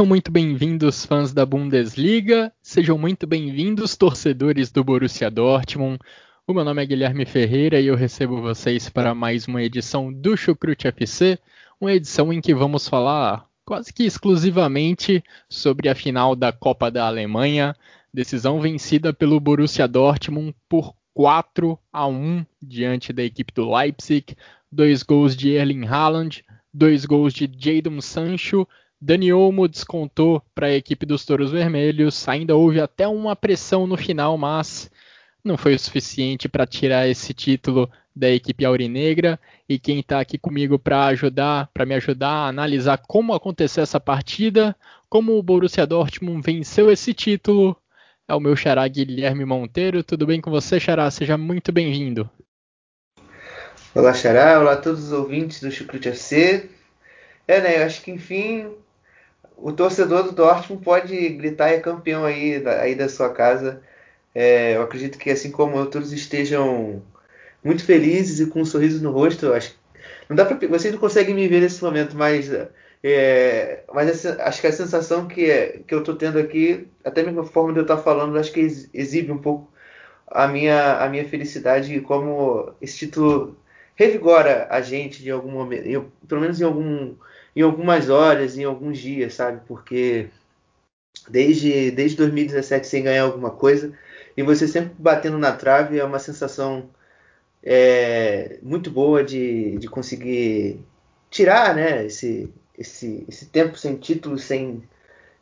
Sejam muito bem-vindos, fãs da Bundesliga. Sejam muito bem-vindos, torcedores do Borussia Dortmund. O meu nome é Guilherme Ferreira e eu recebo vocês para mais uma edição do Chucrute FC, uma edição em que vamos falar quase que exclusivamente sobre a final da Copa da Alemanha, decisão vencida pelo Borussia Dortmund por 4 a 1 diante da equipe do Leipzig, dois gols de Erling Haaland, dois gols de Jadon Sancho Dani Olmo descontou para a equipe dos Touros Vermelhos. Ainda houve até uma pressão no final, mas não foi o suficiente para tirar esse título da equipe aurinegra. E quem está aqui comigo para ajudar, para me ajudar a analisar como aconteceu essa partida, como o Borussia Dortmund venceu esse título, é o meu xará Guilherme Monteiro. Tudo bem com você, xará? Seja muito bem-vindo. Olá, xará. Olá a todos os ouvintes do Chucrute FC. É, né? Eu acho que enfim o torcedor do Dortmund pode gritar é campeão aí, aí da sua casa. É, eu acredito que assim como todos estejam muito felizes e com um sorriso no rosto, acho não dá para vocês não conseguem me ver nesse momento, mas é, mas acho que a sensação que, que eu estou tendo aqui, até mesmo a forma de eu estar falando, acho que exibe um pouco a minha a minha felicidade e como esse título revigora a gente de algum momento, eu, pelo menos em algum em algumas horas, em alguns dias, sabe? Porque desde, desde 2017 sem ganhar alguma coisa e você sempre batendo na trave é uma sensação é, muito boa de, de conseguir tirar né, esse, esse, esse tempo sem títulos, sem,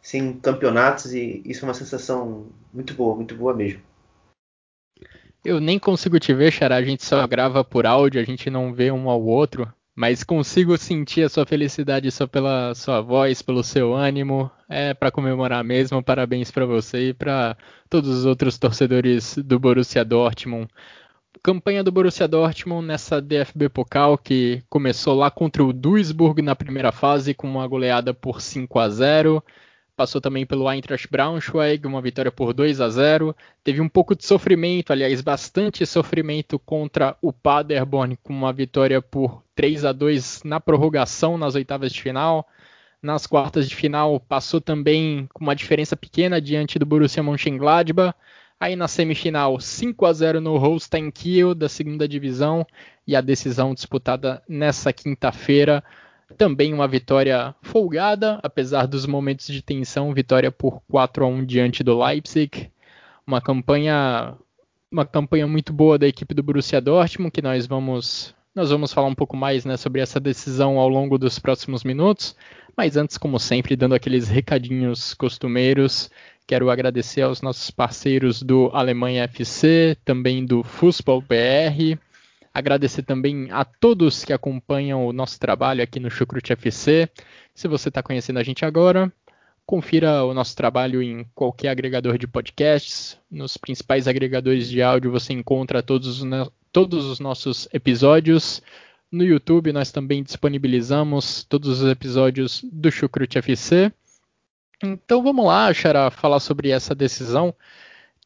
sem campeonatos e isso é uma sensação muito boa, muito boa mesmo. Eu nem consigo te ver, Xará, a gente só grava por áudio, a gente não vê um ao outro, mas consigo sentir a sua felicidade só pela sua voz, pelo seu ânimo. É para comemorar mesmo. Parabéns para você e para todos os outros torcedores do Borussia Dortmund. Campanha do Borussia Dortmund nessa DFB Pokal que começou lá contra o Duisburg na primeira fase com uma goleada por 5 a 0 passou também pelo Eintracht Braunschweig, uma vitória por 2 a 0. Teve um pouco de sofrimento, aliás, bastante sofrimento contra o Paderborn, com uma vitória por 3 a 2 na prorrogação nas oitavas de final. Nas quartas de final passou também com uma diferença pequena diante do Borussia Mönchengladbach. Aí na semifinal, 5 a 0 no Holstein Kiel da segunda divisão e a decisão disputada nessa quinta-feira também uma vitória folgada, apesar dos momentos de tensão, vitória por 4 a 1 diante do Leipzig. Uma campanha uma campanha muito boa da equipe do Borussia Dortmund, que nós vamos nós vamos falar um pouco mais né, sobre essa decisão ao longo dos próximos minutos. Mas antes, como sempre, dando aqueles recadinhos costumeiros, quero agradecer aos nossos parceiros do Alemanha FC, também do Fußball BR, Agradecer também a todos que acompanham o nosso trabalho aqui no Chucrute FC. Se você está conhecendo a gente agora, confira o nosso trabalho em qualquer agregador de podcasts. Nos principais agregadores de áudio você encontra todos os, todos os nossos episódios. No YouTube nós também disponibilizamos todos os episódios do Chucrute FC. Então vamos lá, Xará, falar sobre essa decisão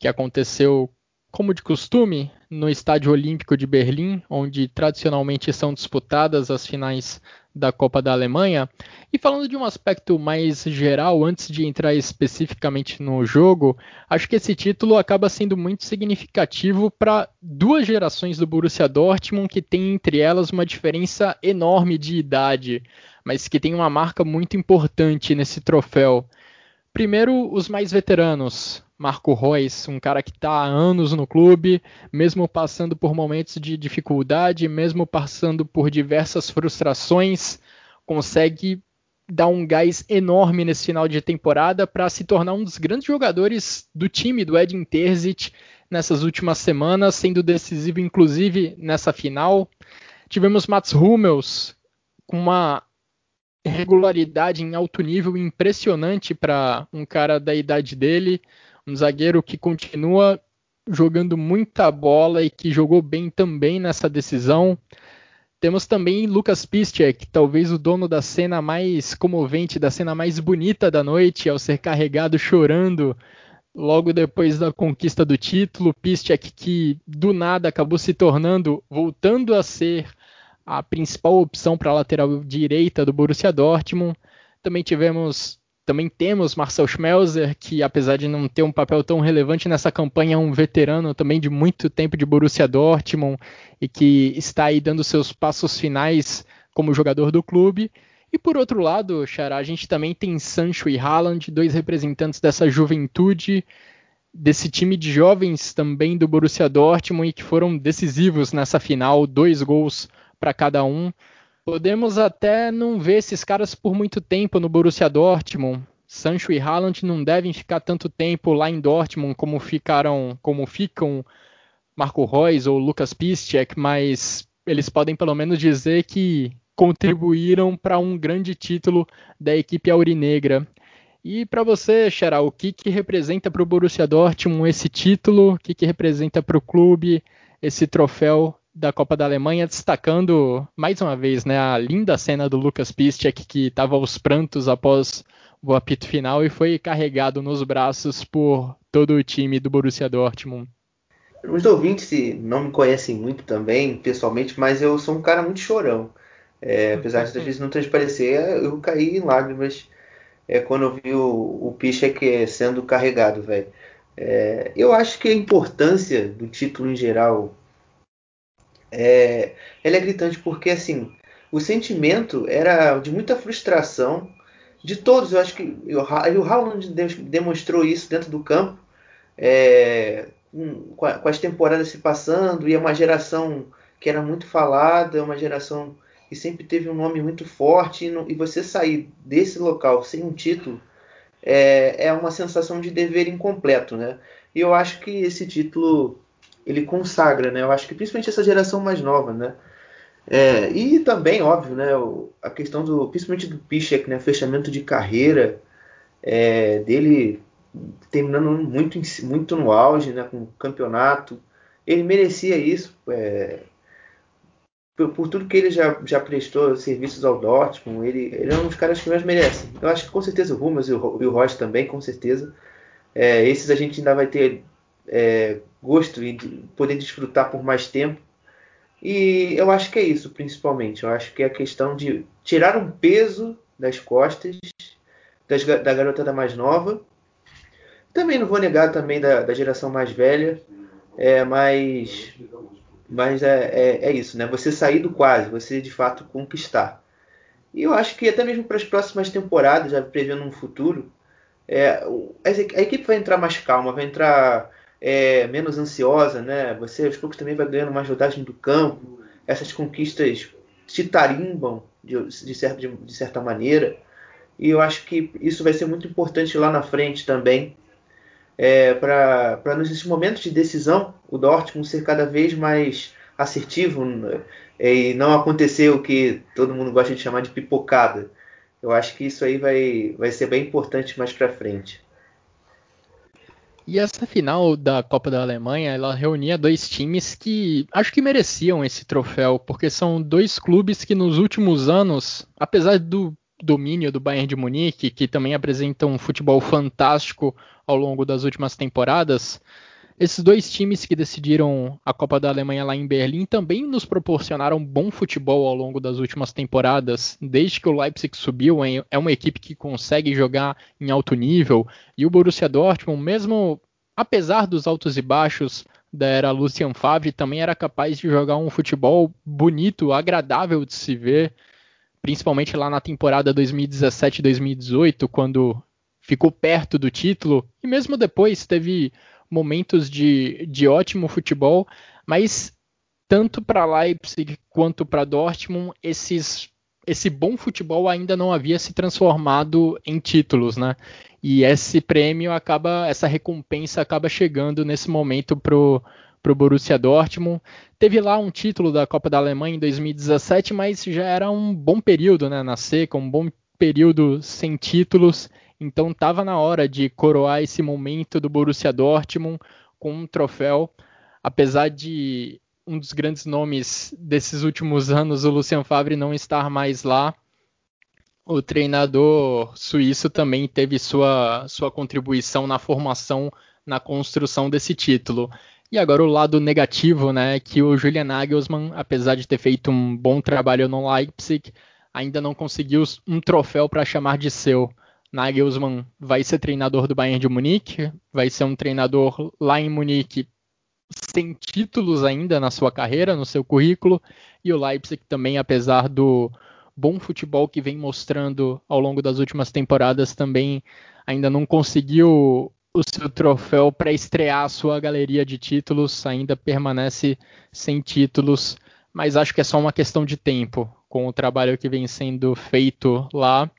que aconteceu como de costume, no Estádio Olímpico de Berlim, onde tradicionalmente são disputadas as finais da Copa da Alemanha. E falando de um aspecto mais geral, antes de entrar especificamente no jogo, acho que esse título acaba sendo muito significativo para duas gerações do Borussia Dortmund que tem entre elas uma diferença enorme de idade, mas que tem uma marca muito importante nesse troféu. Primeiro, os mais veteranos, Marco Reus, um cara que está há anos no clube, mesmo passando por momentos de dificuldade, mesmo passando por diversas frustrações, consegue dar um gás enorme nesse final de temporada para se tornar um dos grandes jogadores do time do Edin Terzic nessas últimas semanas, sendo decisivo inclusive nessa final. Tivemos Mats Hummels com uma regularidade em alto nível impressionante para um cara da idade dele, um zagueiro que continua jogando muita bola e que jogou bem também nessa decisão. Temos também Lucas Piszczek, talvez o dono da cena mais comovente, da cena mais bonita da noite, ao ser carregado chorando logo depois da conquista do título. Piszczek que do nada acabou se tornando, voltando a ser a principal opção para a lateral direita do Borussia Dortmund. Também tivemos também temos Marcel Schmelzer, que apesar de não ter um papel tão relevante nessa campanha, é um veterano também de muito tempo de Borussia Dortmund e que está aí dando seus passos finais como jogador do clube. E por outro lado, Xará, a gente também tem Sancho e Haaland, dois representantes dessa juventude, desse time de jovens também do Borussia Dortmund e que foram decisivos nessa final, dois gols para cada um. Podemos até não ver esses caras por muito tempo no Borussia Dortmund. Sancho e Haaland não devem ficar tanto tempo lá em Dortmund como ficaram, como ficam Marco Reus ou Lucas Piszczek, mas eles podem pelo menos dizer que contribuíram para um grande título da equipe aurinegra. E para você, Xará, o que, que representa para o Borussia Dortmund esse título? O que, que representa para o clube esse troféu da Copa da Alemanha, destacando mais uma vez né, a linda cena do Lucas Piszczek, que estava aos prantos após o apito final e foi carregado nos braços por todo o time do Borussia Dortmund. Os ouvintes não me conhecem muito também, pessoalmente, mas eu sou um cara muito chorão. É, apesar de às vezes não transparecer, eu caí em lágrimas é, quando eu vi o, o Piszczek sendo carregado, velho. É, eu acho que a importância do título em geral é, ela é gritante porque assim o sentimento era de muita frustração de todos. Eu acho que o Haaland demonstrou isso dentro do campo, é, com, com, as temporadas se passando e é uma geração que era muito falada, uma geração que sempre teve um nome muito forte e, e você sair desse local sem um título é, é uma sensação de dever incompleto, né? E eu acho que esse título ele consagra, né? Eu acho que principalmente essa geração mais nova, né? É, e também, óbvio, né? A questão do, principalmente do Piszek, né? Fechamento de carreira é, dele terminando muito, muito no auge, né? Com o campeonato, ele merecia isso é, por, por, tudo que ele já, já prestou serviços ao Dortmund. Ele, ele é um dos caras que mais merece. Eu acho que com certeza o Rumas e o, e o Rocha também, com certeza. É, esses a gente ainda vai ter é, gosto e de poder desfrutar por mais tempo. E eu acho que é isso, principalmente. Eu acho que é a questão de tirar um peso das costas das, da mais nova. Também não vou negar também da, da geração mais velha, é, mas, mas é, é, é, isso, né? Você sair do quase, você de fato conquistar. E eu acho que até mesmo para as próximas temporadas, já prevendo um futuro, é, a equipe vai entrar mais calma, vai entrar é, menos ansiosa, né? Você aos poucos também vai ganhando mais rodagem do campo. Essas conquistas te tarimbam de, de, certa, de, de certa maneira. E eu acho que isso vai ser muito importante lá na frente também. É, para nesses momentos de decisão o Dortmund ser cada vez mais assertivo é, e não acontecer o que todo mundo gosta de chamar de pipocada. Eu acho que isso aí vai, vai ser bem importante mais para frente. E essa final da Copa da Alemanha, ela reunia dois times que acho que mereciam esse troféu, porque são dois clubes que nos últimos anos, apesar do domínio do Bayern de Munique, que também apresenta um futebol fantástico ao longo das últimas temporadas, esses dois times que decidiram a Copa da Alemanha lá em Berlim também nos proporcionaram bom futebol ao longo das últimas temporadas. Desde que o Leipzig subiu, é uma equipe que consegue jogar em alto nível. E o Borussia Dortmund, mesmo apesar dos altos e baixos da era Lucien Favre, também era capaz de jogar um futebol bonito, agradável de se ver. Principalmente lá na temporada 2017-2018, quando ficou perto do título. E mesmo depois teve momentos de, de ótimo futebol, mas tanto para Leipzig quanto para Dortmund, esses esse bom futebol ainda não havia se transformado em títulos, né? E esse prêmio acaba, essa recompensa acaba chegando nesse momento pro pro Borussia Dortmund. Teve lá um título da Copa da Alemanha em 2017, mas já era um bom período, né, na seca, um bom período sem títulos. Então estava na hora de coroar esse momento do Borussia Dortmund com um troféu, apesar de um dos grandes nomes desses últimos anos, o Lucien Favre, não estar mais lá. O treinador suíço também teve sua, sua contribuição na formação, na construção desse título. E agora o lado negativo, né, que o Julian Nagelsmann, apesar de ter feito um bom trabalho no Leipzig, ainda não conseguiu um troféu para chamar de seu. Nagelsmann vai ser treinador do Bayern de Munique, vai ser um treinador lá em Munique sem títulos ainda na sua carreira, no seu currículo, e o Leipzig também, apesar do bom futebol que vem mostrando ao longo das últimas temporadas, também ainda não conseguiu o seu troféu para estrear a sua galeria de títulos, ainda permanece sem títulos, mas acho que é só uma questão de tempo. Com o trabalho que vem sendo feito lá,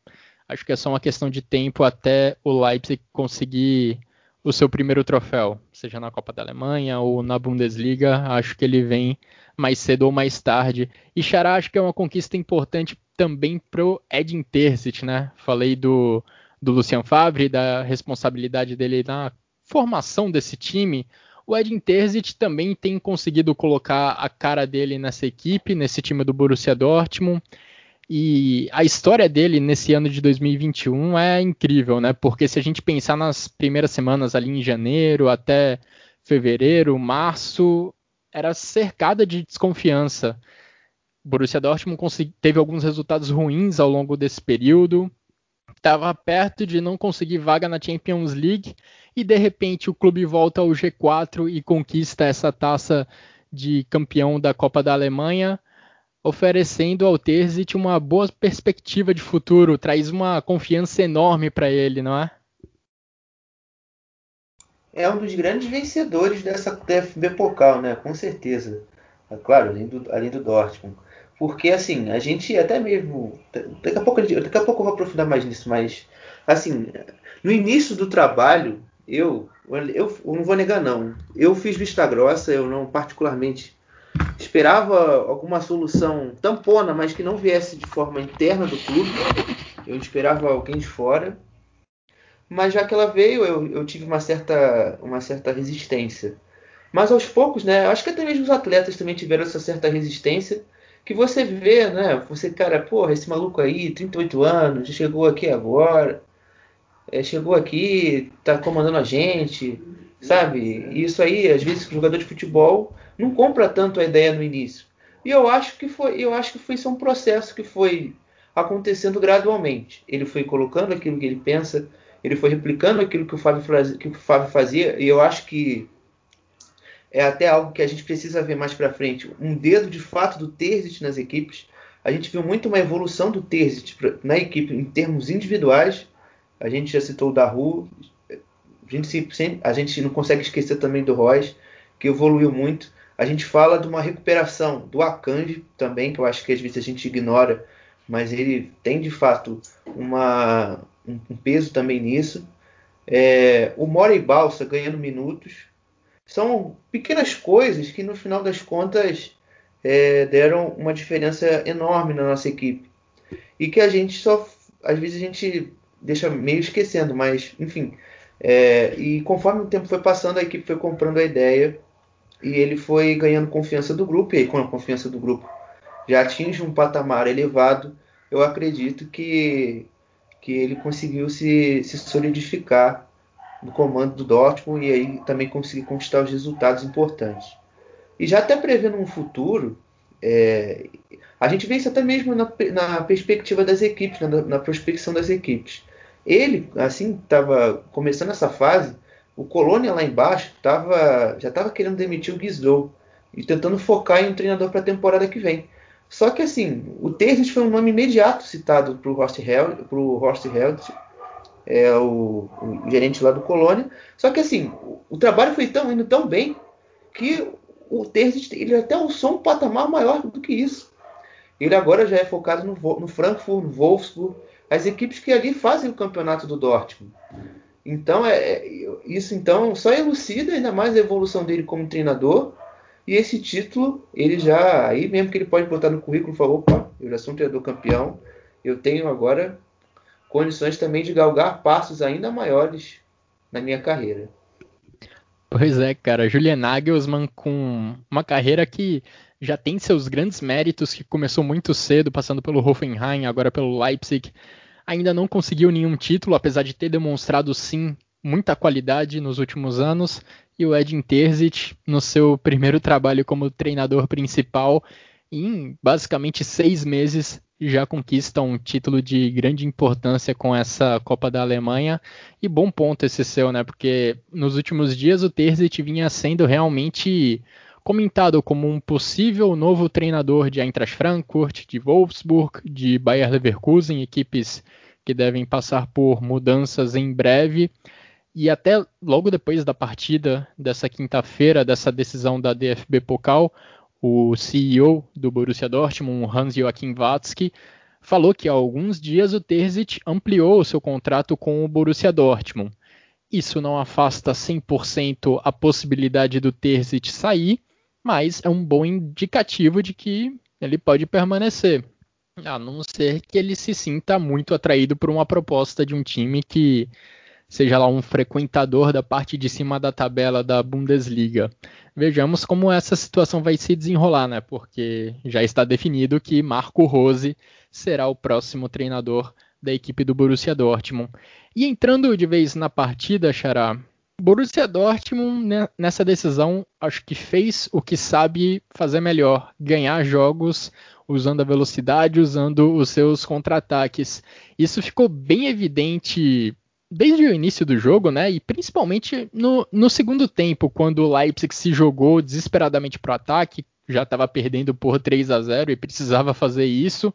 acho que é só uma questão de tempo até o Leipzig conseguir o seu primeiro troféu, seja na Copa da Alemanha ou na Bundesliga, acho que ele vem mais cedo ou mais tarde. E Xará acho que é uma conquista importante também pro Edin Terzic, né? Falei do, do Lucian Favre, da responsabilidade dele na formação desse time. O Edin Terzic também tem conseguido colocar a cara dele nessa equipe, nesse time do Borussia Dortmund. E a história dele nesse ano de 2021 é incrível, né? Porque se a gente pensar nas primeiras semanas ali em janeiro até fevereiro, março, era cercada de desconfiança. O Borussia Dortmund teve alguns resultados ruins ao longo desse período, estava perto de não conseguir vaga na Champions League e de repente o clube volta ao G4 e conquista essa taça de campeão da Copa da Alemanha oferecendo ao Terzic uma boa perspectiva de futuro, traz uma confiança enorme para ele, não é? É um dos grandes vencedores dessa TFB Pokal, né? Com certeza. É claro, além do, além do Dortmund. Porque, assim, a gente até mesmo. Daqui a, pouco, daqui a pouco eu vou aprofundar mais nisso, mas, assim, no início do trabalho, eu, eu, eu não vou negar, não. Eu fiz vista grossa, eu não particularmente Esperava alguma solução tampona, mas que não viesse de forma interna do clube. Eu esperava alguém de fora. Mas já que ela veio, eu, eu tive uma certa, uma certa resistência. Mas aos poucos, né? Acho que até mesmo os atletas também tiveram essa certa resistência. Que você vê, né? Você, cara, porra, esse maluco aí, 38 anos, chegou aqui agora. É, chegou aqui, tá comandando a gente, sabe? E isso aí, às vezes, o jogador de futebol não compra tanto a ideia no início. E eu acho que foi, eu acho que foi isso um processo que foi acontecendo gradualmente. Ele foi colocando aquilo que ele pensa, ele foi replicando aquilo que o Fábio, que o Fábio fazia, e eu acho que é até algo que a gente precisa ver mais para frente. Um dedo de fato do Terzic nas equipes. A gente viu muito uma evolução do Terzic na equipe em termos individuais. A gente já citou o Daru, a gente, a gente não consegue esquecer também do Royce, que evoluiu muito. A gente fala de uma recuperação do Akanji também, que eu acho que às vezes a gente ignora, mas ele tem de fato uma, um, peso também nisso. É, o Mora e Balsa ganhando minutos. São pequenas coisas que no final das contas é, deram uma diferença enorme na nossa equipe. E que a gente só. Às vezes a gente deixa meio esquecendo, mas enfim. É, e conforme o tempo foi passando, a equipe foi comprando a ideia e ele foi ganhando confiança do grupo, e aí, com a confiança do grupo já atinge um patamar elevado, eu acredito que, que ele conseguiu se, se solidificar no comando do Dortmund e aí também conseguir conquistar os resultados importantes. E já até prevendo um futuro, é, a gente vê isso até mesmo na, na perspectiva das equipes, na, na prospecção das equipes. Ele, assim, estava começando essa fase, o Colônia lá embaixo tava, já estava querendo demitir o Guizou e tentando focar em um treinador para a temporada que vem. Só que assim, o Terzic foi um nome imediato citado para o Horst Held, é, o, o, gerente lá do Colônia. Só que assim, o, o trabalho foi tão, indo tão bem que o Terzic ele até alçou um patamar maior do que isso. Ele agora já é focado no, no Frankfurt, no Wolfsburg, as equipes que ali fazem o campeonato do Dortmund. Então, é, é, isso então só elucida ainda mais a evolução dele como treinador. E esse título, ele já, aí mesmo que ele pode botar no currículo, falou, opa, eu já sou um treinador campeão, eu tenho agora condições também de galgar passos ainda maiores na minha carreira. Pois é, cara, Julian Nagelsmann com uma carreira que já tem seus grandes méritos, que começou muito cedo, passando pelo Hoffenheim, agora pelo Leipzig, ainda não conseguiu nenhum título, apesar de ter demonstrado sim muita qualidade nos últimos anos. E o Edin Terzic, no seu primeiro trabalho como treinador principal, em basicamente seis meses, já conquista um título de grande importância com essa Copa da Alemanha. E bom ponto esse seu, né? Porque nos últimos dias o Terzic vinha sendo realmente comentado como um possível novo treinador de Eintracht Frankfurt, de Wolfsburg, de Bayer Leverkusen, equipes que devem passar por mudanças em breve. E até logo depois da partida dessa quinta-feira, dessa decisão da DFB Pokal, o CEO do Borussia Dortmund, Hans-Joachim Watzke, falou que há alguns dias o Terzic ampliou o seu contrato com o Borussia Dortmund. Isso não afasta 100% a possibilidade do Terzic sair, mas é um bom indicativo de que ele pode permanecer. A não ser que ele se sinta muito atraído por uma proposta de um time que seja lá um frequentador da parte de cima da tabela da Bundesliga. Vejamos como essa situação vai se desenrolar, né? Porque já está definido que Marco Rose será o próximo treinador da equipe do Borussia Dortmund. E entrando de vez na partida, Xará, Borussia Dortmund né, nessa decisão acho que fez o que sabe fazer melhor, ganhar jogos usando a velocidade, usando os seus contra-ataques. Isso ficou bem evidente desde o início do jogo, né? E principalmente no, no segundo tempo, quando o Leipzig se jogou desesperadamente para o ataque, já estava perdendo por 3 a 0 e precisava fazer isso.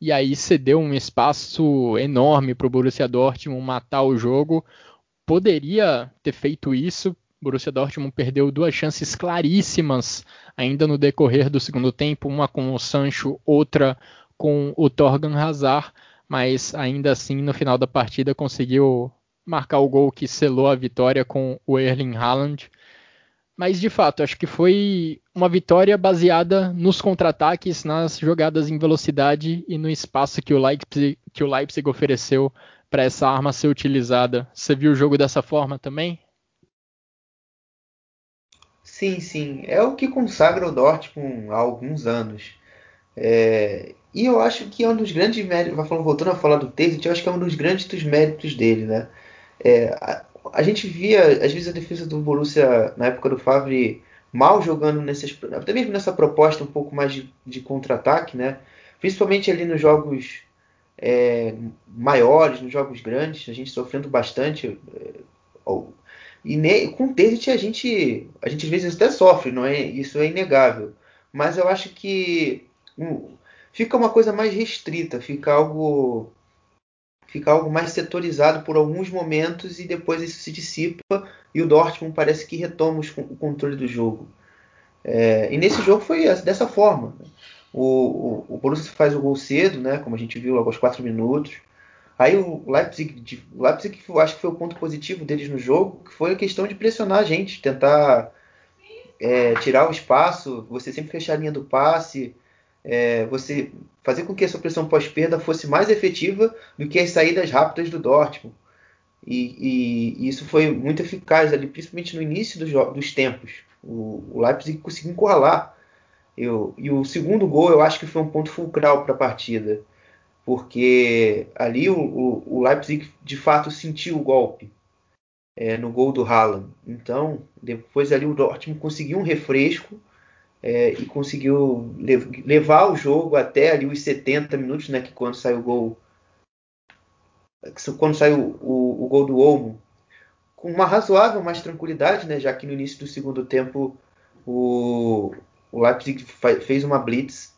E aí cedeu um espaço enorme para o Borussia Dortmund matar o jogo poderia ter feito isso. Borussia Dortmund perdeu duas chances claríssimas ainda no decorrer do segundo tempo, uma com o Sancho, outra com o Torgan Hazard, mas ainda assim no final da partida conseguiu marcar o gol que selou a vitória com o Erling Haaland. Mas de fato, acho que foi uma vitória baseada nos contra-ataques, nas jogadas em velocidade e no espaço que o Leipzig, que o Leipzig ofereceu para essa arma ser utilizada. Você viu o jogo dessa forma também? Sim, sim. É o que consagra o Dortmund há alguns anos. É... E eu acho que é um dos grandes méritos, voltando a falar do Terzic, eu acho que é um dos grandes méritos dele, né? É... A, a, gente via, às vezes, a defesa do Borussia, na época do Favre, mal jogando, nesses, até mesmo nessa proposta um pouco mais de, de contra-ataque, né? Principalmente ali nos jogos é, maiores, nos jogos grandes, a gente sofrendo bastante. É, e ne, com o Terzic a gente, a gente às vezes até sofre, não é? Isso é inegável. Mas eu acho que um, fica uma coisa mais restrita, fica algo fica algo mais setorizado por alguns momentos e depois isso se dissipa e o Dortmund parece que retoma o controle do jogo. É, e nesse jogo foi dessa forma. O, o, o Borussia faz o gol cedo, né? Como a gente viu logo aos 4 minutos. Aí o Leipzig, Leipzig acho que foi o ponto positivo deles no jogo, que foi a questão de pressionar a gente, tentar é, tirar o espaço, você sempre fechar a linha do passe, é, você fazer com que a sua pressão pós-perda fosse mais efetiva do que as saídas rápidas do Dortmund. E, e, e isso foi muito eficaz ali, principalmente no início do dos tempos. O, o Leipzig conseguiu encurralar eu, e o segundo gol eu acho que foi um ponto fulcral para a partida, porque ali o, o, o, Leipzig de fato sentiu o golpe é, no gol do Haaland. Então, depois ali o Dortmund conseguiu um refresco é, e conseguiu levar o jogo até ali os 70 minutos, né, que quando saiu o gol quando saiu o, o, gol do Olmo, com uma razoável mais tranquilidade, né, já que no início do segundo tempo o, o Leipzig fez uma blitz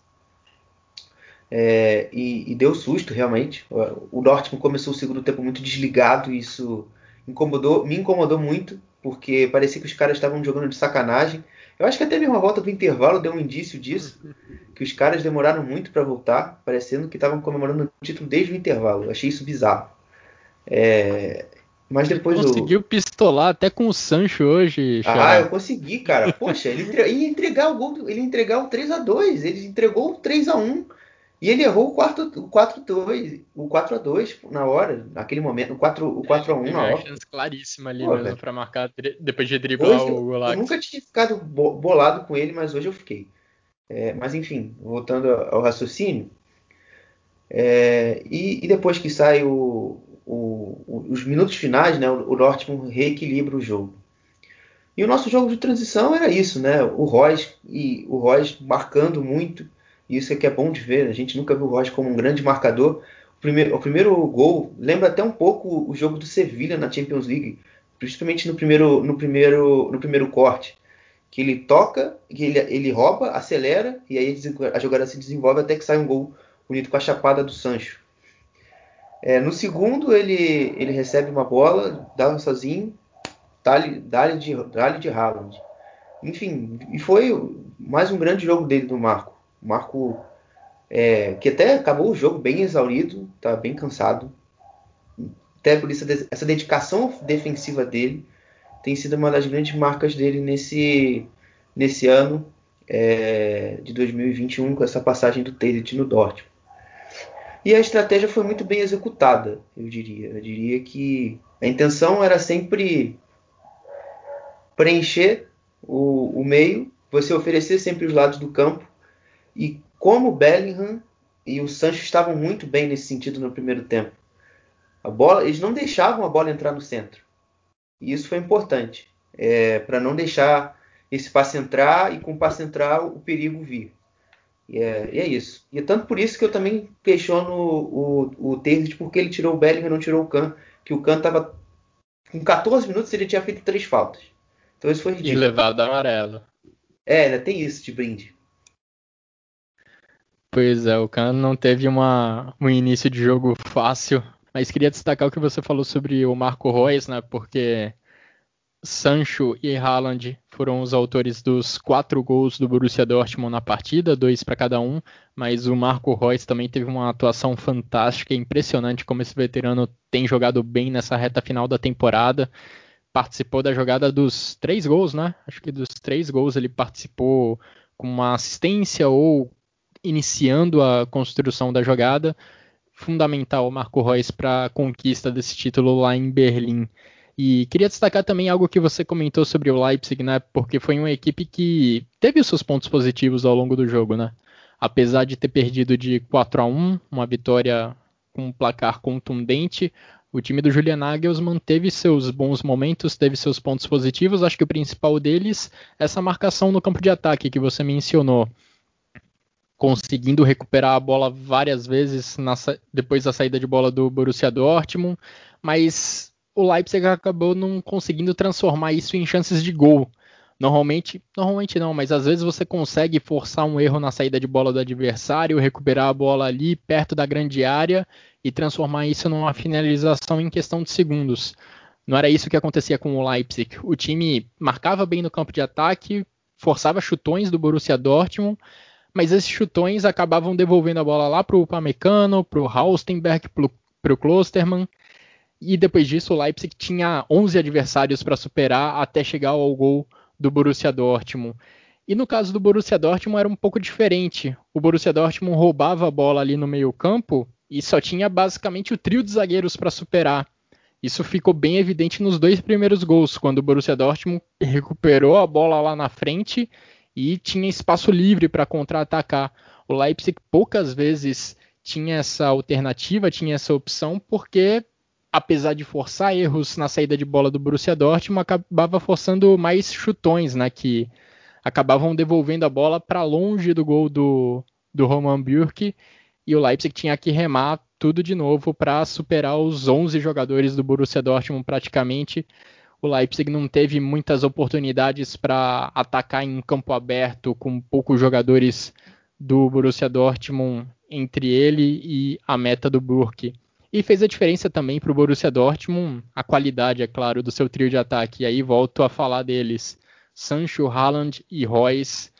é, e, e, deu susto realmente. O Dortmund começou o segundo tempo muito desligado e isso incomodou, me incomodou muito porque parecia que os caras estavam jogando de sacanagem. Eu acho que até mesmo a volta do intervalo deu um indício disso, que os caras demoraram muito para voltar, parecendo que estavam comemorando o título desde o intervalo. Eu achei isso bizarro. É... Mas depois ele conseguiu o... pistolar até com o Sancho hoje. Ah, eu consegui, cara. Poxa, ele ia entregar o gol, ele ia entregar o 3 a 2 ele entregou o 3 a 1 e ele errou o 4 o 4 2, o 4 a 2 na hora, naquele momento, o 4 o 4 a 1 na hora. Chance claríssima ali Pô, mesmo para marcar depois de driblar hoje, o Golax. Eu nunca tinha ficado bolado com ele, mas hoje eu fiquei. É, mas enfim, voltando ao raciocínio, é, e, e, depois que sai o, o, os minutos finais, né, o, o Dortmund reequilibra o jogo. E o nosso jogo de transição era isso, né? O Royce e o Royce marcando muito. Isso é que é bom de ver. A gente nunca viu o Royce como um grande marcador. O primeiro, o primeiro gol lembra até um pouco o jogo do Sevilha na Champions League, principalmente no primeiro, no primeiro, no primeiro corte, que ele toca, que ele, ele rouba, acelera e aí a jogada se desenvolve até que sai um gol bonito com a chapada do Sancho. É, no segundo, ele, ele recebe uma bola, dá sozinho, dá-lhe dá de, dá de Haaland. Enfim, e foi mais um grande jogo dele do Marco. Marco é, que até acabou o jogo bem exaurido, tá bem cansado. Até por isso essa dedicação defensiva dele tem sido uma das grandes marcas dele nesse, nesse ano é, de 2021 com essa passagem do Taylor no Dortmund. E a estratégia foi muito bem executada, eu diria. Eu diria que a intenção era sempre preencher o, o meio, você oferecer sempre os lados do campo. E como o Bellingham e o Sancho estavam muito bem nesse sentido no primeiro tempo. A bola, eles não deixavam a bola entrar no centro. E isso foi importante, é, para não deixar esse passe entrar e com o passe entrar o perigo vir. E é, e é, isso. E é tanto por isso que eu também questiono o, o, o Terzic porque ele tirou o Bellingham e não tirou o Kahn, que o Kahn estava com 14 minutos ele tinha feito três faltas. Então isso foi ridículo. De levado amarelo. É, ainda tem isso de brinde. Pois é, o Kahn não teve uma, um início de jogo fácil, mas queria destacar o que você falou sobre o Marco Reus, né? Porque Sancho e Haaland foram os autores dos quatro gols do Borussia Dortmund na partida, dois para cada um, mas o Marco Reus também teve uma atuação fantástica, impressionante como esse veterano tem jogado bem nessa reta final da temporada. Participou da jogada dos três gols, né? Acho que dos três gols ele participou com uma assistência ou iniciando a construção da jogada. Fundamental o Marco Reus para a conquista desse título lá em Berlim. E queria destacar também algo que você comentou sobre o Leipzig, né? Porque foi uma equipe que teve os seus pontos positivos ao longo do jogo, né? Apesar de ter perdido de 4 a 1, uma vitória com um placar contundente, o time do Julian Nagelsmann teve seus bons momentos, teve seus pontos positivos. Acho que o principal deles é essa marcação no campo de ataque que você mencionou. Conseguindo recuperar a bola várias vezes na, depois da saída de bola do Borussia Dortmund, mas o Leipzig acabou não conseguindo transformar isso em chances de gol. Normalmente, normalmente não, mas às vezes você consegue forçar um erro na saída de bola do adversário, recuperar a bola ali perto da grande área e transformar isso numa finalização em questão de segundos. Não era isso que acontecia com o Leipzig. O time marcava bem no campo de ataque, forçava chutões do Borussia Dortmund, mas esses chutões acabavam devolvendo a bola lá para o Pamecano, para o Haustenberg, para o Klostermann, e depois disso, o Leipzig tinha 11 adversários para superar até chegar ao gol do Borussia Dortmund. E no caso do Borussia Dortmund era um pouco diferente. O Borussia Dortmund roubava a bola ali no meio-campo e só tinha basicamente o trio de zagueiros para superar. Isso ficou bem evidente nos dois primeiros gols, quando o Borussia Dortmund recuperou a bola lá na frente e tinha espaço livre para contra-atacar. O Leipzig poucas vezes tinha essa alternativa, tinha essa opção, porque apesar de forçar erros na saída de bola do Borussia Dortmund, acabava forçando mais chutões, né, que acabavam devolvendo a bola para longe do gol do, do Roman Bürki, e o Leipzig tinha que remar tudo de novo para superar os 11 jogadores do Borussia Dortmund praticamente. O Leipzig não teve muitas oportunidades para atacar em campo aberto com poucos jogadores do Borussia Dortmund entre ele e a meta do Burke. E fez a diferença também para o Borussia Dortmund, a qualidade, é claro, do seu trio de ataque. E aí volto a falar deles. Sancho, Haaland e Royce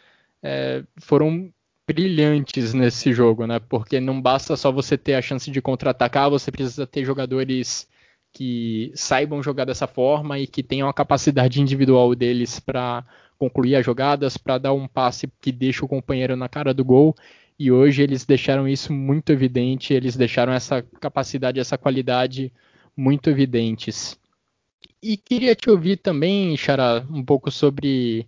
é, foram brilhantes nesse jogo, né? Porque não basta só você ter a chance de contra-atacar, você precisa ter jogadores que saibam jogar dessa forma e que tenham a capacidade individual deles para concluir as jogadas, para dar um passe que deixa o companheiro na cara do gol. E hoje eles deixaram isso muito evidente, eles deixaram essa capacidade, essa qualidade muito evidentes. E queria te ouvir também, Xará, um pouco sobre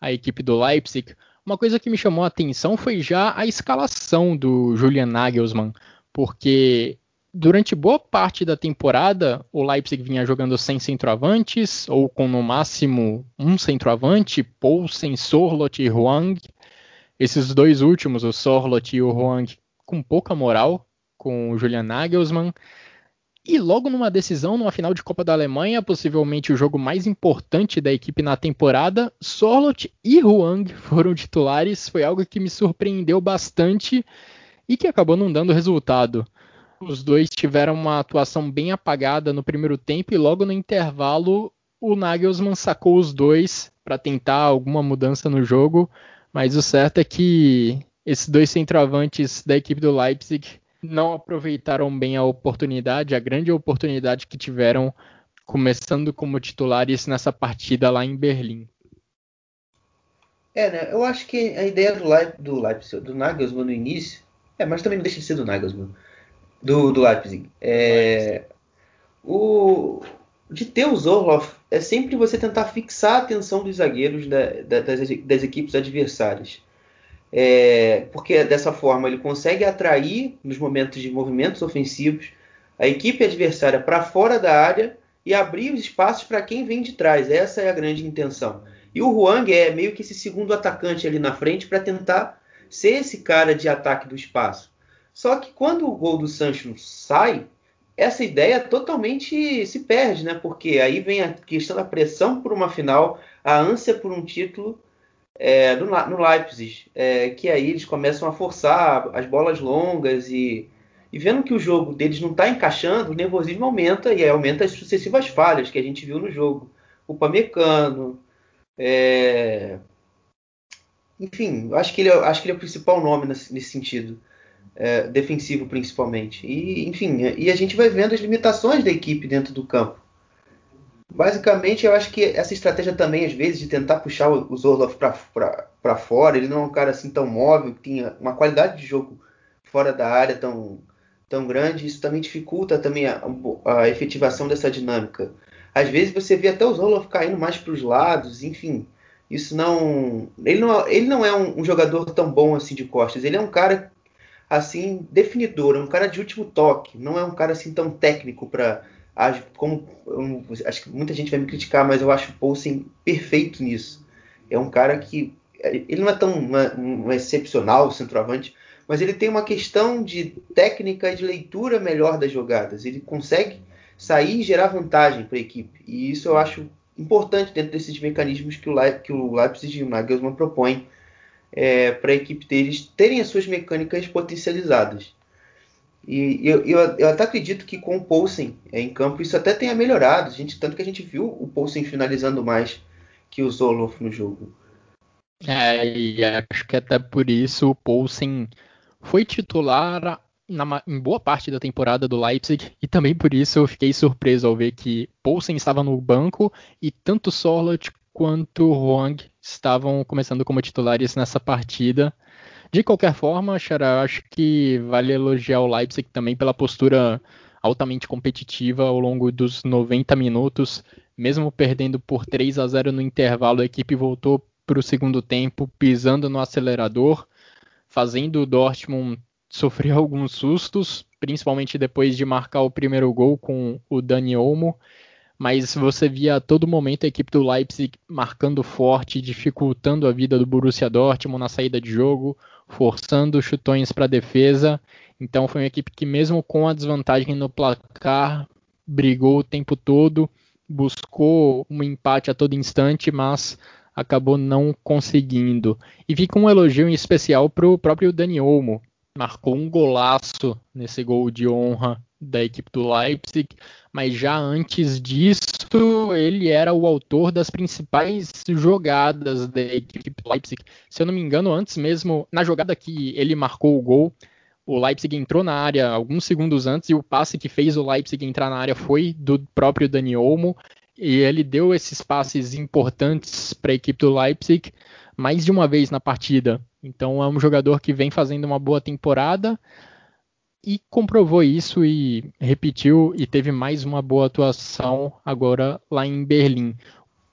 a equipe do Leipzig. Uma coisa que me chamou a atenção foi já a escalação do Julian Nagelsmann, porque durante boa parte da temporada o Leipzig vinha jogando sem centroavantes, ou com no máximo um centroavante, Poulsen, Sorlot e Huang. Esses dois últimos, o Sorlot e o Huang, com pouca moral com o Julian Nagelsmann. E logo numa decisão, numa final de Copa da Alemanha, possivelmente o jogo mais importante da equipe na temporada, Sorlot e Huang foram titulares. Foi algo que me surpreendeu bastante e que acabou não dando resultado. Os dois tiveram uma atuação bem apagada no primeiro tempo e logo no intervalo o Nagelsmann sacou os dois para tentar alguma mudança no jogo, mas o certo é que esses dois centroavantes da equipe do Leipzig não aproveitaram bem a oportunidade, a grande oportunidade que tiveram começando como titulares nessa partida lá em Berlim. É, né? Eu acho que a ideia do, do Leipzig, do Nagelsmann no início, é, mas também não deixa de ser do Nagelsmann, do, do Leipzig. É, o, de ter o Zorloff é sempre você tentar fixar a atenção dos zagueiros da, da, das, das equipes adversárias é, porque dessa forma ele consegue atrair nos momentos de movimentos ofensivos a equipe adversária para fora da área e abrir os espaços para quem vem de trás. Essa é a grande intenção. E o Huang é meio que esse segundo atacante ali na frente para tentar ser esse cara de ataque do espaço. Só que quando o gol do Sancho sai, essa ideia totalmente se perde, né? Porque aí vem a questão da pressão por uma final, a ânsia por um título é, do, no Leipzig, é, que aí eles começam a forçar as bolas longas e, e vendo que o jogo deles não está encaixando, o nervosismo aumenta e aumenta as sucessivas falhas que a gente viu no jogo. O Pamecano, é... enfim, acho que, ele, é, acho que ele é o principal nome nesse, nesse sentido, é, defensivo principalmente. E, enfim, e a gente vai vendo as limitações da equipe dentro do campo. Basicamente, eu acho que essa estratégia também, às vezes, de tentar puxar o Zorlov para fora, ele não é um cara assim tão móvel, que tinha uma qualidade de jogo fora da área tão, tão grande, isso também dificulta também a, a efetivação dessa dinâmica. Às vezes você vê até o Zorlov caindo mais para os lados, enfim, isso não. Ele não, ele não é um, um, jogador tão bom assim de costas, ele é um cara assim definidor, é um cara de último toque, não é um cara assim tão técnico para como acho que muita gente vai me criticar, mas eu acho o Poulsen perfeito nisso. É um cara que ele não é tão não é, não é excepcional centroavante, mas ele tem uma questão de técnica e de leitura melhor das jogadas. Ele consegue sair e gerar vantagem para a equipe. E isso eu acho importante dentro desses mecanismos que o, Leipzig, que o Leipzig e o Nagelsmann propõem é, para a equipe deles terem as suas mecânicas potencializadas. E eu, eu, eu, até acredito que com o Poulsen em campo isso até tenha melhorado. gente, tanto que a gente viu o Poulsen finalizando mais que o Zoloff no jogo. É, e acho que até por isso o Poulsen foi titular na, em boa parte da temporada do Leipzig e também por isso eu fiquei surpreso ao ver que Poulsen estava no banco e tanto Sorlot quanto Huang estavam começando como titulares nessa partida. De qualquer forma, Xará, acho que vale elogiar o Leipzig também pela postura altamente competitiva ao longo dos 90 minutos. Mesmo perdendo por 3 a 0 no intervalo, a equipe voltou para o segundo tempo pisando no acelerador, fazendo o Dortmund sofrer alguns sustos, principalmente depois de marcar o primeiro gol com o Dani Olmo mas você via a todo momento a equipe do Leipzig marcando forte, dificultando a vida do Borussia Dortmund na saída de jogo, forçando chutões para a defesa. Então foi uma equipe que mesmo com a desvantagem no placar, brigou o tempo todo, buscou um empate a todo instante, mas acabou não conseguindo. E fica um elogio em especial para o próprio Dani Olmo. Marcou um golaço nesse gol de honra da equipe do Leipzig, mas já antes disso ele era o autor das principais jogadas da equipe do Leipzig. Se eu não me engano, antes mesmo, na jogada que ele marcou o gol, o Leipzig entrou na área alguns segundos antes e o passe que fez o Leipzig entrar na área foi do próprio Dani Olmo e ele deu esses passes importantes para a equipe do Leipzig mais de uma vez na partida. Então é um jogador que vem fazendo uma boa temporada e comprovou isso e repetiu e teve mais uma boa atuação agora lá em Berlim.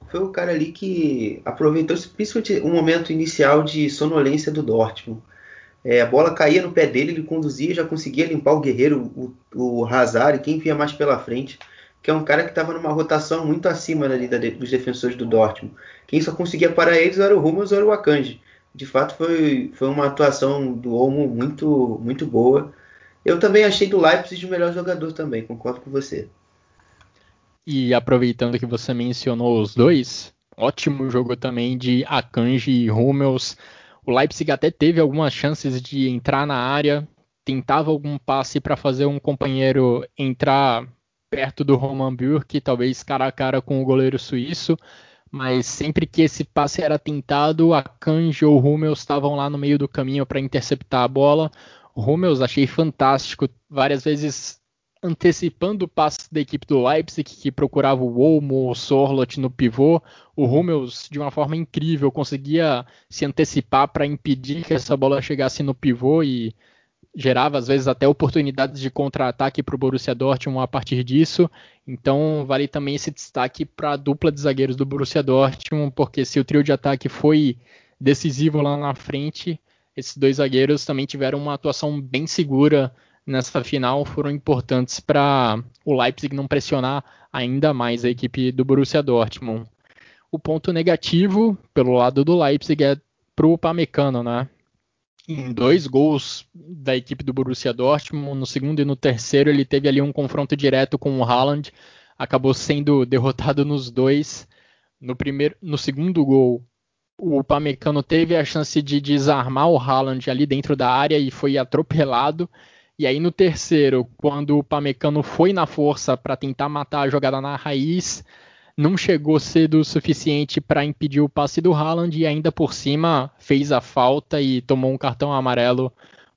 Foi o cara ali que aproveitou principalmente o momento inicial de sonolência do Dortmund. É, a bola caía no pé dele, ele conduzia, já conseguia limpar o Guerreiro, o, o Hazard quem vinha mais pela frente que é um cara que estava numa rotação muito acima da, dos defensores do Dortmund. Quem só conseguia parar eles era o Hummels ou o Akanji. De fato, foi, foi uma atuação do Olmo muito, muito boa. Eu também achei do Leipzig o melhor jogador também, concordo com você. E aproveitando que você mencionou os dois, ótimo jogo também de Akanji e Hummels. O Leipzig até teve algumas chances de entrar na área, tentava algum passe para fazer um companheiro entrar perto do Roman Burke, talvez cara a cara com o goleiro suíço, mas sempre que esse passe era tentado, a Kanji ou Hummels estavam lá no meio do caminho para interceptar a bola. O Hummels achei fantástico, várias vezes antecipando o passe da equipe do Leipzig, que procurava o Olmo, o Sorlot no pivô. O Hummels, de uma forma incrível, conseguia se antecipar para impedir que essa bola chegasse no pivô e gerava às vezes até oportunidades de contra-ataque para o Borussia Dortmund a partir disso. Então vale também esse destaque para a dupla de zagueiros do Borussia Dortmund, porque se o trio de ataque foi decisivo lá na frente, esses dois zagueiros também tiveram uma atuação bem segura nessa final, foram importantes para o Leipzig não pressionar ainda mais a equipe do Borussia Dortmund. O ponto negativo pelo lado do Leipzig é para o Pamecano, né? em dois gols da equipe do Borussia Dortmund. No segundo e no terceiro ele teve ali um confronto direto com o Haaland, acabou sendo derrotado nos dois. No primeiro, no segundo gol, o Pamecano teve a chance de desarmar o Haaland ali dentro da área e foi atropelado. E aí no terceiro, quando o Pamecano foi na força para tentar matar a jogada na raiz, não chegou cedo o suficiente para impedir o passe do Haaland e ainda por cima fez a falta e tomou um cartão amarelo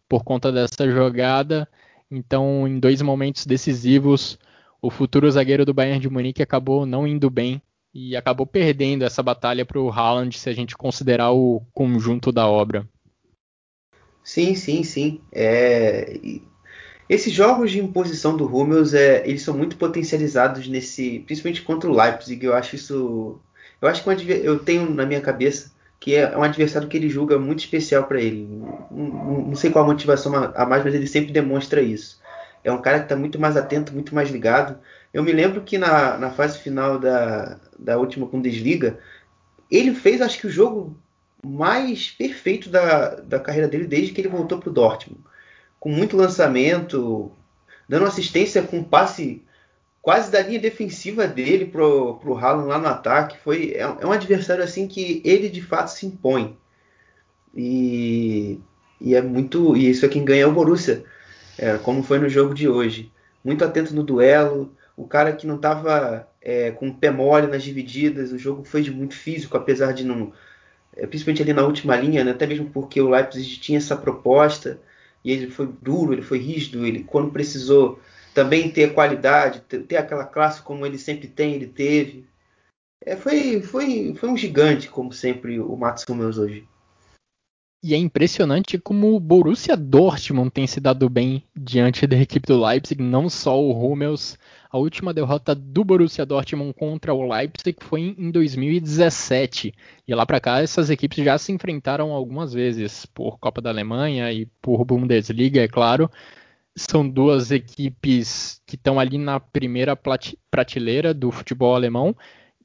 por conta dessa jogada. Então, em dois momentos decisivos, o futuro zagueiro do Bayern de Munique acabou não indo bem e acabou perdendo essa batalha para o Haaland se a gente considerar o conjunto da obra. Sim, sim, sim. É... Esses jogos de imposição do Hummels, é, eles são muito potencializados nesse, principalmente contra o Leipzig. Eu acho isso, eu acho que eu tenho na minha cabeça que é um adversário que ele julga muito especial para ele. Não, não, sei qual a motivação a mais, mas ele sempre demonstra isso. É um cara que está muito mais atento, muito mais ligado. Eu me lembro que na, na fase final da, da última Bundesliga, ele fez, acho que, o jogo mais perfeito da, da carreira dele desde que ele voltou para o Dortmund com muito lançamento, dando assistência com passe quase da linha defensiva dele pro, pro Haaland lá no ataque. Foi, é, é um adversário assim que ele de fato se impõe. E, e é muito. E isso é quem ganha é o Borussia, é, como foi no jogo de hoje. Muito atento no duelo. O cara que não estava é, com o pé mole nas divididas, o jogo foi de muito físico, apesar de não. É, principalmente ali na última linha, né, até mesmo porque o Leipzig tinha essa proposta e ele foi duro, ele foi rígido, ele quando precisou também ter qualidade, ter, ter aquela classe como ele sempre tem, ele teve. É, foi, foi, foi um gigante, como sempre, o Mats Hummels hoje. E é impressionante como o Borussia Dortmund tem se dado bem diante da equipe do Leipzig, não só o Hummels. A última derrota do Borussia Dortmund contra o Leipzig foi em 2017. E lá para cá essas equipes já se enfrentaram algumas vezes por Copa da Alemanha e por Bundesliga, é claro. São duas equipes que estão ali na primeira prateleira do futebol alemão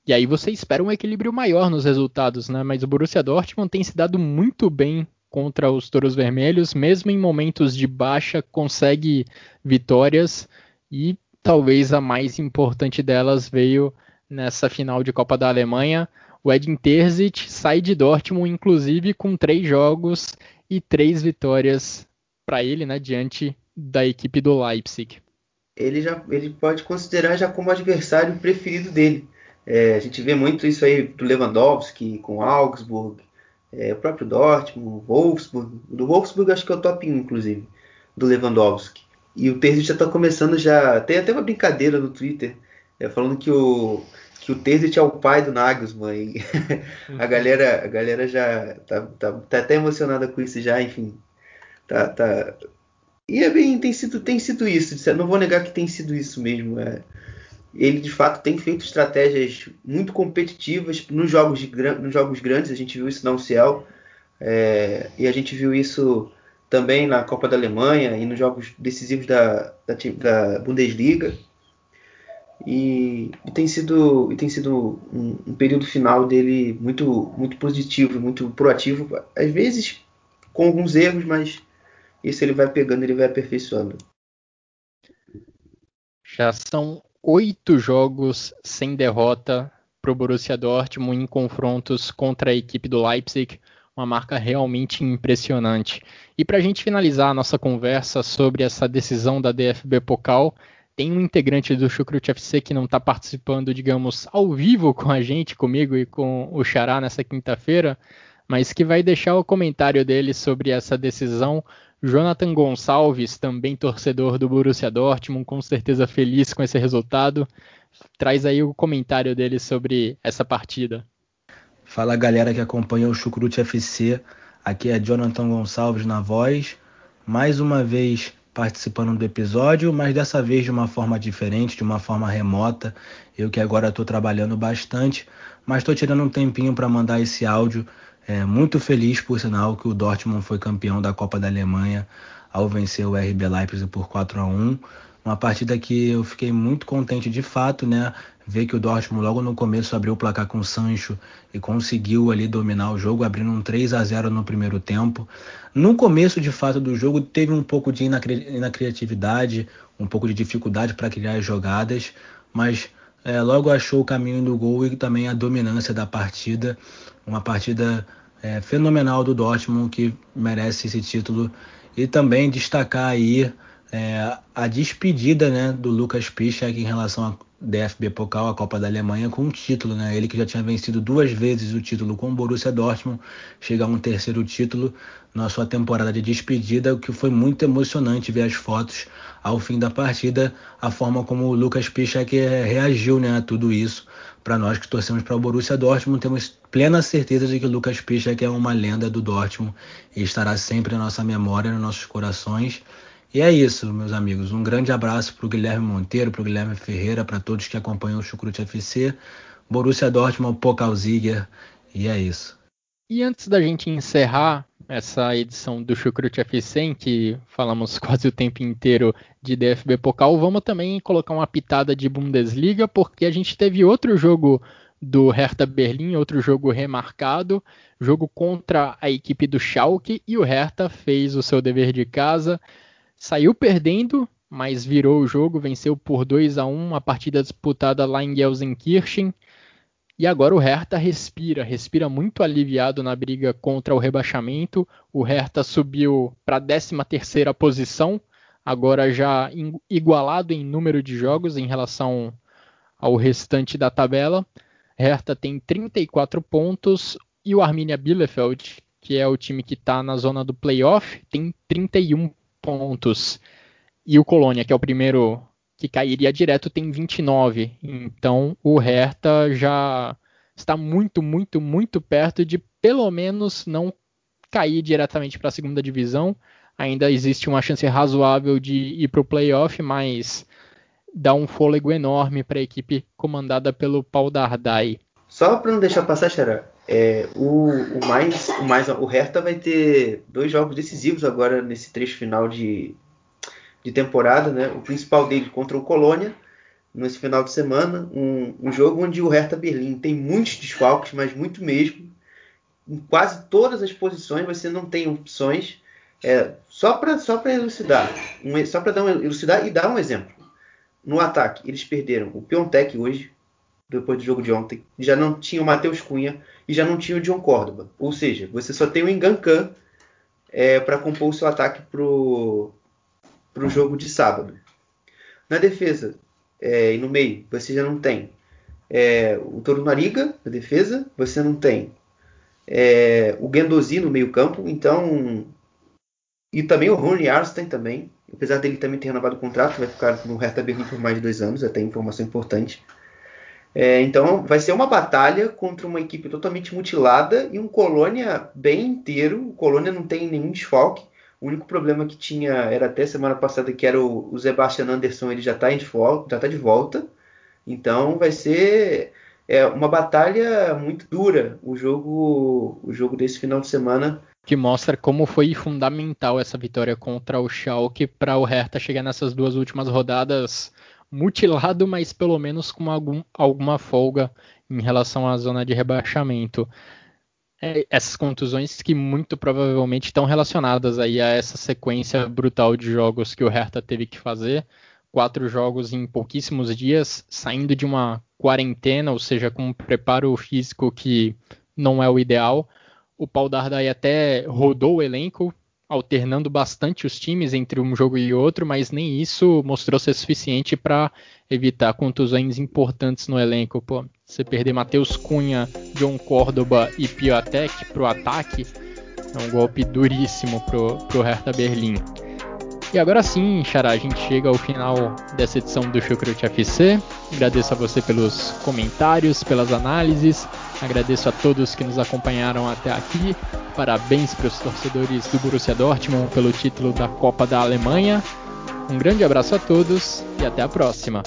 e aí você espera um equilíbrio maior nos resultados, né? Mas o Borussia Dortmund tem se dado muito bem contra os Touros Vermelhos, mesmo em momentos de baixa, consegue vitórias e talvez a mais importante delas veio nessa final de Copa da Alemanha. O Edin Terzic sai de Dortmund, inclusive, com três jogos e três vitórias para ele, né, diante da equipe do Leipzig. ele já ele pode considerar já como adversário preferido dele. É, a gente vê muito isso aí do Lewandowski com Augsburg, é, o próprio Dortmund, Wolfsburg. Do Wolfsburg acho que é o top 1, inclusive, do Lewandowski. E o Terzic já está começando já. Tem até uma brincadeira no Twitter é, falando que o que o Terzic é o pai do Nagelsmann. E a galera a galera já tá, tá, tá, até emocionada com isso já, enfim. Tá, tá... E é bem, tem sido, tem sido isso. Não vou negar que tem sido isso mesmo. É. Ele de fato tem feito estratégias muito competitivas nos jogos, de, nos jogos grandes. A gente viu isso na UCL é, e a gente viu isso também na Copa da Alemanha e nos jogos decisivos da, da, da Bundesliga. E, e, tem sido, e tem sido um, um, período final dele muito, muito positivo, muito proativo, às vezes com alguns erros, mas isso ele vai pegando, ele vai aperfeiçoando. Já são oito jogos sem derrota para o Borussia Dortmund em confrontos contra a equipe do Leipzig, uma marca realmente impressionante. E para a gente finalizar a nossa conversa sobre essa decisão da DFB Pokal, tem um integrante do Chucrut FC que não está participando, digamos, ao vivo com a gente, comigo e com o Xará nessa quinta-feira, mas que vai deixar o comentário dele sobre essa decisão. Jonathan Gonçalves, também torcedor do Borussia Dortmund, com certeza feliz com esse resultado. Traz aí o comentário dele sobre essa partida. Fala galera que acompanha o Chucrute FC. Aqui é Jonathan Gonçalves na voz. Mais uma vez participando do episódio, mas dessa vez de uma forma diferente, de uma forma remota. Eu que agora estou trabalhando bastante, mas estou tirando um tempinho para mandar esse áudio. É, muito feliz, por sinal, que o Dortmund foi campeão da Copa da Alemanha ao vencer o RB Leipzig por 4 a 1 uma partida que eu fiquei muito contente de fato, né? Ver que o Dortmund logo no começo abriu o placar com o Sancho e conseguiu ali dominar o jogo, abrindo um 3 a 0 no primeiro tempo. No começo, de fato, do jogo, teve um pouco de inacriatividade, um pouco de dificuldade para criar jogadas, mas é, logo achou o caminho do gol e também a dominância da partida. Uma partida é, fenomenal do Dortmund que merece esse título. E também destacar aí é, a despedida né, do Lucas Piszczek em relação DFB Pokal, a Copa da Alemanha, com um título. Né? Ele que já tinha vencido duas vezes o título com o Borussia Dortmund, chega a um terceiro título na sua temporada de despedida, o que foi muito emocionante ver as fotos ao fim da partida, a forma como o Lucas Piszczek reagiu né, a tudo isso. Para nós que torcemos para o Borussia Dortmund, temos plena certeza de que o Lucas Piszczek é uma lenda do Dortmund e estará sempre na nossa memória, nos nossos corações. E é isso, meus amigos. Um grande abraço para o Guilherme Monteiro, para o Guilherme Ferreira, para todos que acompanham o Chucrute FC, Borussia Dortmund, Pokalziger. E é isso. E antes da gente encerrar essa edição do Chucrute FC, em que falamos quase o tempo inteiro de DFB Pokal, vamos também colocar uma pitada de Bundesliga, porque a gente teve outro jogo do Hertha Berlim, outro jogo remarcado, jogo contra a equipe do Schalke, e o Hertha fez o seu dever de casa saiu perdendo, mas virou o jogo, venceu por 2 a 1 a partida disputada lá em Gelsenkirchen. E agora o Hertha respira, respira muito aliviado na briga contra o rebaixamento. O Hertha subiu para a 13ª posição, agora já igualado em número de jogos em relação ao restante da tabela. Hertha tem 34 pontos e o Arminia Bielefeld, que é o time que está na zona do playoff, tem 31 pontos. E o Colônia, que é o primeiro que cairia direto, tem 29. Então o Hertha já está muito, muito, muito perto de pelo menos não cair diretamente para a segunda divisão. Ainda existe uma chance razoável de ir para o playoff, mas dá um fôlego enorme para a equipe comandada pelo Paul Dardai. Só para não deixar passar, Xará, é, o, o, mais, o mais, o Hertha vai ter dois jogos decisivos agora nesse trecho final de, de temporada, né? O principal dele contra o Colônia nesse final de semana, um, um jogo onde o Hertha Berlim tem muitos desfalques, mas muito mesmo. Em quase todas as posições você não tem opções. É, só para só para elucidar, um, só para dar um, elucidar e dar um exemplo. No ataque, eles perderam o Piontek hoje, depois do jogo de ontem. Já não tinha o Matheus Cunha e já não tinha o John Córdoba. Ou seja, você só tem o Engancan é, para compor o seu ataque pro, pro jogo de sábado. Na defesa é, e no meio, você já não tem é, o Toro Nariga na defesa, você não tem é, o Gendozi no meio campo, então e também o Rony Arsten também, apesar dele também ter renovado o contrato, vai ficar no Hertha Berlim por mais de dois anos, até informação importante. É, então vai ser uma batalha contra uma equipe totalmente mutilada e um Colônia bem inteiro. O Colônia não tem nenhum desfalque. O único problema que tinha era até semana passada que era o, o Sebastian Anderson, ele já está já tá de volta. Então vai ser é, uma batalha muito dura o jogo, o jogo desse final de semana. Que mostra como foi fundamental essa vitória contra o Schalke para o Hertha chegar nessas duas últimas rodadas mutilado, mas pelo menos com algum, alguma folga em relação à zona de rebaixamento. É, essas contusões que muito provavelmente estão relacionadas aí a essa sequência brutal de jogos que o Hertha teve que fazer. Quatro jogos em pouquíssimos dias, saindo de uma quarentena, ou seja, com um preparo físico que não é o ideal. O Paul Dardai até rodou o elenco, alternando bastante os times entre um jogo e outro, mas nem isso mostrou ser suficiente para evitar contusões importantes no elenco. Pô, você perder Matheus Cunha, John Córdoba e Piatek para o ataque é um golpe duríssimo pro, pro Hertha Berlim. E agora sim, Xará, a gente chega ao final dessa edição do Chucrute FC. Agradeço a você pelos comentários, pelas análises. Agradeço a todos que nos acompanharam até aqui. Parabéns para os torcedores do Borussia Dortmund pelo título da Copa da Alemanha. Um grande abraço a todos e até a próxima.